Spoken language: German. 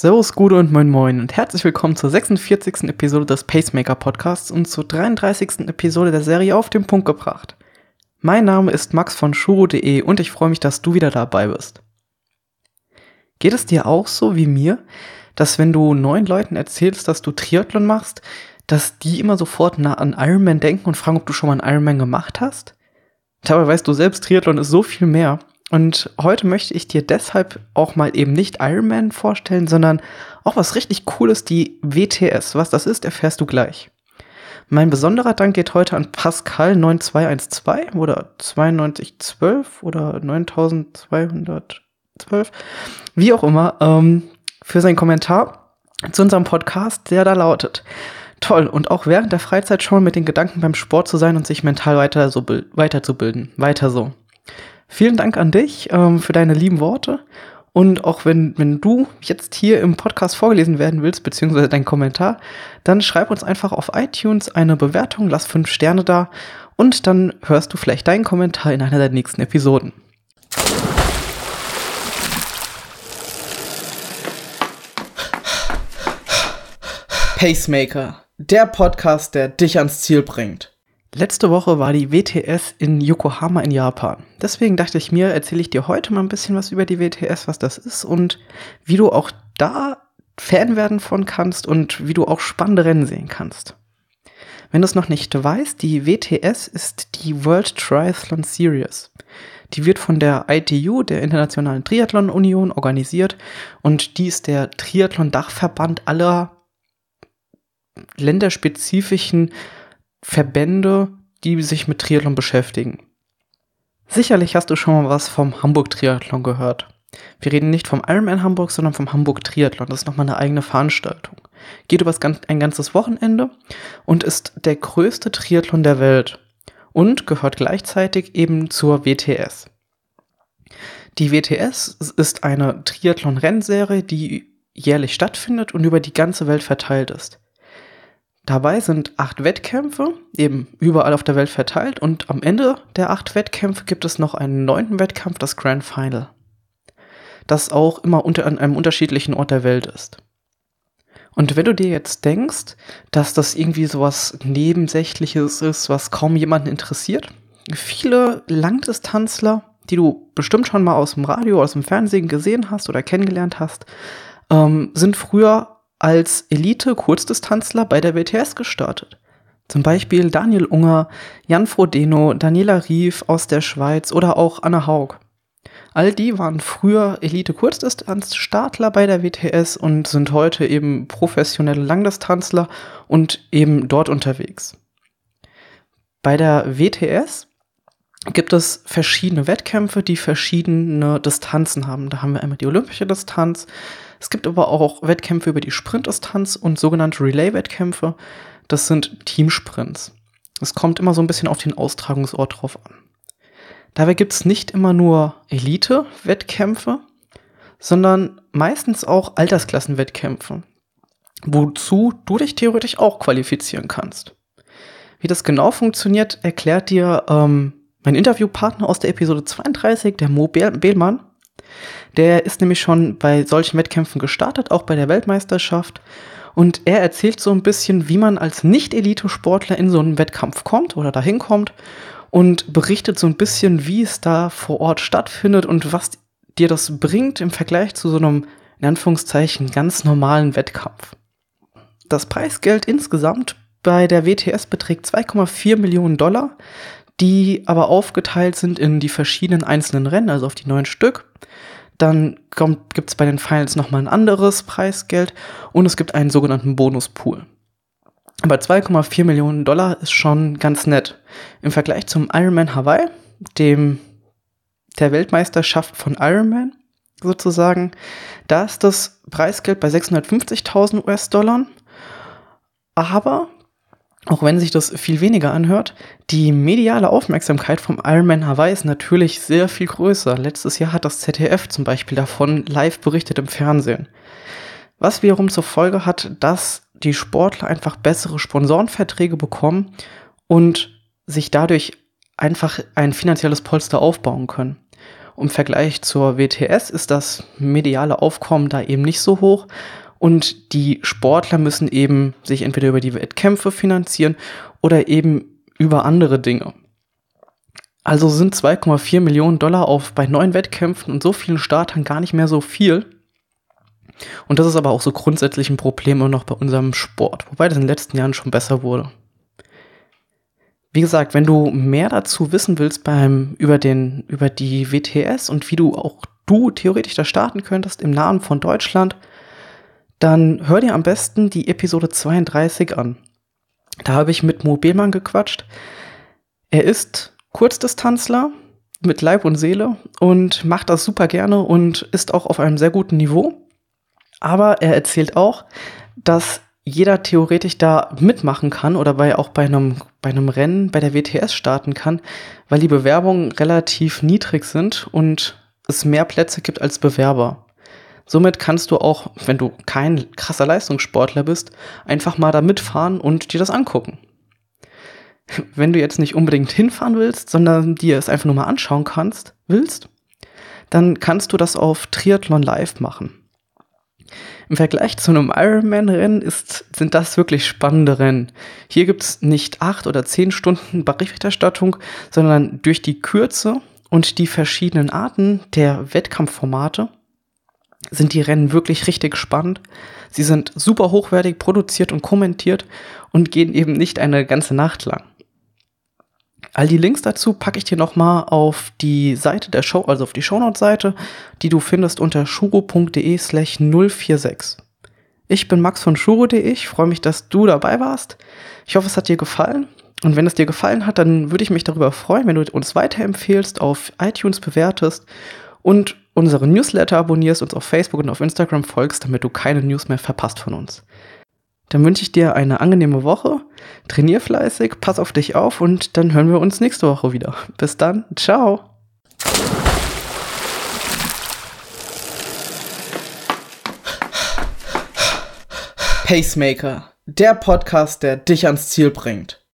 Servus, Gude und Moin Moin und herzlich willkommen zur 46. Episode des Pacemaker Podcasts und zur 33. Episode der Serie auf den Punkt gebracht. Mein Name ist Max von Shuro.de und ich freue mich, dass du wieder dabei bist. Geht es dir auch so wie mir, dass wenn du neuen Leuten erzählst, dass du Triathlon machst, dass die immer sofort nah an Ironman denken und fragen, ob du schon mal einen Ironman gemacht hast? Dabei weißt du selbst, Triathlon ist so viel mehr und heute möchte ich dir deshalb auch mal eben nicht Iron Man vorstellen, sondern auch was richtig Cooles, die WTS. Was das ist, erfährst du gleich. Mein besonderer Dank geht heute an Pascal 9212 oder 9212 oder 9212, wie auch immer, ähm, für seinen Kommentar zu unserem Podcast, der da lautet. Toll, und auch während der Freizeit schon mit den Gedanken beim Sport zu sein und sich mental weiter so weiterzubilden. Weiter so. Vielen Dank an dich ähm, für deine lieben Worte. Und auch wenn, wenn du jetzt hier im Podcast vorgelesen werden willst, beziehungsweise dein Kommentar, dann schreib uns einfach auf iTunes eine Bewertung, lass fünf Sterne da und dann hörst du vielleicht deinen Kommentar in einer der nächsten Episoden. Pacemaker, der Podcast, der dich ans Ziel bringt. Letzte Woche war die WTS in Yokohama in Japan. Deswegen dachte ich mir, erzähle ich dir heute mal ein bisschen was über die WTS, was das ist und wie du auch da Fan werden von kannst und wie du auch spannende Rennen sehen kannst. Wenn du es noch nicht weißt, die WTS ist die World Triathlon Series. Die wird von der ITU, der Internationalen Triathlon Union, organisiert und die ist der Triathlon-Dachverband aller länderspezifischen Verbände, die sich mit Triathlon beschäftigen. Sicherlich hast du schon mal was vom Hamburg Triathlon gehört. Wir reden nicht vom Ironman Hamburg, sondern vom Hamburg Triathlon. Das ist nochmal eine eigene Veranstaltung. Geht über ein ganzes Wochenende und ist der größte Triathlon der Welt und gehört gleichzeitig eben zur WTS. Die WTS ist eine Triathlon-Rennserie, die jährlich stattfindet und über die ganze Welt verteilt ist. Dabei sind acht Wettkämpfe, eben überall auf der Welt verteilt, und am Ende der acht Wettkämpfe gibt es noch einen neunten Wettkampf, das Grand Final, das auch immer unter, an einem unterschiedlichen Ort der Welt ist. Und wenn du dir jetzt denkst, dass das irgendwie sowas Nebensächliches ist, was kaum jemanden interessiert, viele Langdistanzler, die du bestimmt schon mal aus dem Radio, aus dem Fernsehen gesehen hast oder kennengelernt hast, ähm, sind früher als Elite-Kurzdistanzler bei der WTS gestartet. Zum Beispiel Daniel Unger, Jan Frodeno, Daniela Rief aus der Schweiz oder auch Anna Haug. All die waren früher Elite-Kurzdistanzstartler bei der WTS und sind heute eben professionelle Langdistanzler und eben dort unterwegs. Bei der WTS gibt es verschiedene Wettkämpfe, die verschiedene Distanzen haben. Da haben wir einmal die olympische Distanz, es gibt aber auch Wettkämpfe über die Sprintdistanz und sogenannte Relay-Wettkämpfe. Das sind Teamsprints. Es kommt immer so ein bisschen auf den Austragungsort drauf an. Dabei gibt es nicht immer nur Elite-Wettkämpfe, sondern meistens auch Altersklassenwettkämpfe, wozu du dich theoretisch auch qualifizieren kannst. Wie das genau funktioniert, erklärt dir ähm, mein Interviewpartner aus der Episode 32, der Mo Behlmann. Der ist nämlich schon bei solchen Wettkämpfen gestartet, auch bei der Weltmeisterschaft. Und er erzählt so ein bisschen, wie man als Nicht-Elite-Sportler in so einen Wettkampf kommt oder dahin kommt und berichtet so ein bisschen, wie es da vor Ort stattfindet und was dir das bringt im Vergleich zu so einem, in Anführungszeichen, ganz normalen Wettkampf. Das Preisgeld insgesamt bei der WTS beträgt 2,4 Millionen Dollar, die aber aufgeteilt sind in die verschiedenen einzelnen Rennen, also auf die neun Stück. Dann gibt es bei den Finals nochmal ein anderes Preisgeld und es gibt einen sogenannten Bonuspool. Aber 2,4 Millionen Dollar ist schon ganz nett. Im Vergleich zum Ironman Hawaii, dem der Weltmeisterschaft von Ironman sozusagen, da ist das Preisgeld bei 650.000 US-Dollar. Aber auch wenn sich das viel weniger anhört, die mediale Aufmerksamkeit vom Ironman Hawaii ist natürlich sehr viel größer. Letztes Jahr hat das ZDF zum Beispiel davon live berichtet im Fernsehen. Was wiederum zur Folge hat, dass die Sportler einfach bessere Sponsorenverträge bekommen und sich dadurch einfach ein finanzielles Polster aufbauen können. Im Vergleich zur WTS ist das mediale Aufkommen da eben nicht so hoch. Und die Sportler müssen eben sich entweder über die Wettkämpfe finanzieren oder eben über andere Dinge. Also sind 2,4 Millionen Dollar auf bei neun Wettkämpfen und so vielen Startern gar nicht mehr so viel. Und das ist aber auch so grundsätzlich ein Problem noch bei unserem Sport, wobei das in den letzten Jahren schon besser wurde. Wie gesagt, wenn du mehr dazu wissen willst beim, über, den, über die WTS und wie du auch du theoretisch da starten könntest im Namen von Deutschland, dann hör dir am besten die Episode 32 an. Da habe ich mit Mobilmann gequatscht. Er ist Kurzdistanzler mit Leib und Seele und macht das super gerne und ist auch auf einem sehr guten Niveau. Aber er erzählt auch, dass jeder theoretisch da mitmachen kann oder bei, auch bei einem, bei einem Rennen bei der WTS starten kann, weil die Bewerbungen relativ niedrig sind und es mehr Plätze gibt als Bewerber. Somit kannst du auch, wenn du kein krasser Leistungssportler bist, einfach mal da mitfahren und dir das angucken. Wenn du jetzt nicht unbedingt hinfahren willst, sondern dir es einfach nur mal anschauen kannst, willst, dann kannst du das auf Triathlon Live machen. Im Vergleich zu einem Ironman-Rennen sind das wirklich spannende Rennen. Hier gibt es nicht acht oder zehn Stunden Berichterstattung, sondern durch die Kürze und die verschiedenen Arten der Wettkampfformate sind die Rennen wirklich richtig spannend. Sie sind super hochwertig produziert und kommentiert und gehen eben nicht eine ganze Nacht lang. All die Links dazu packe ich dir nochmal auf die Seite der Show, also auf die Shownote-Seite, die du findest unter shuro.de slash 046. Ich bin Max von shuro.de, ich freue mich, dass du dabei warst. Ich hoffe, es hat dir gefallen. Und wenn es dir gefallen hat, dann würde ich mich darüber freuen, wenn du uns weiterempfehlst, auf iTunes bewertest und unsere Newsletter abonnierst, uns auf Facebook und auf Instagram folgst, damit du keine News mehr verpasst von uns. Dann wünsche ich dir eine angenehme Woche, trainier fleißig, pass auf dich auf und dann hören wir uns nächste Woche wieder. Bis dann, ciao. Pacemaker, der Podcast, der dich ans Ziel bringt.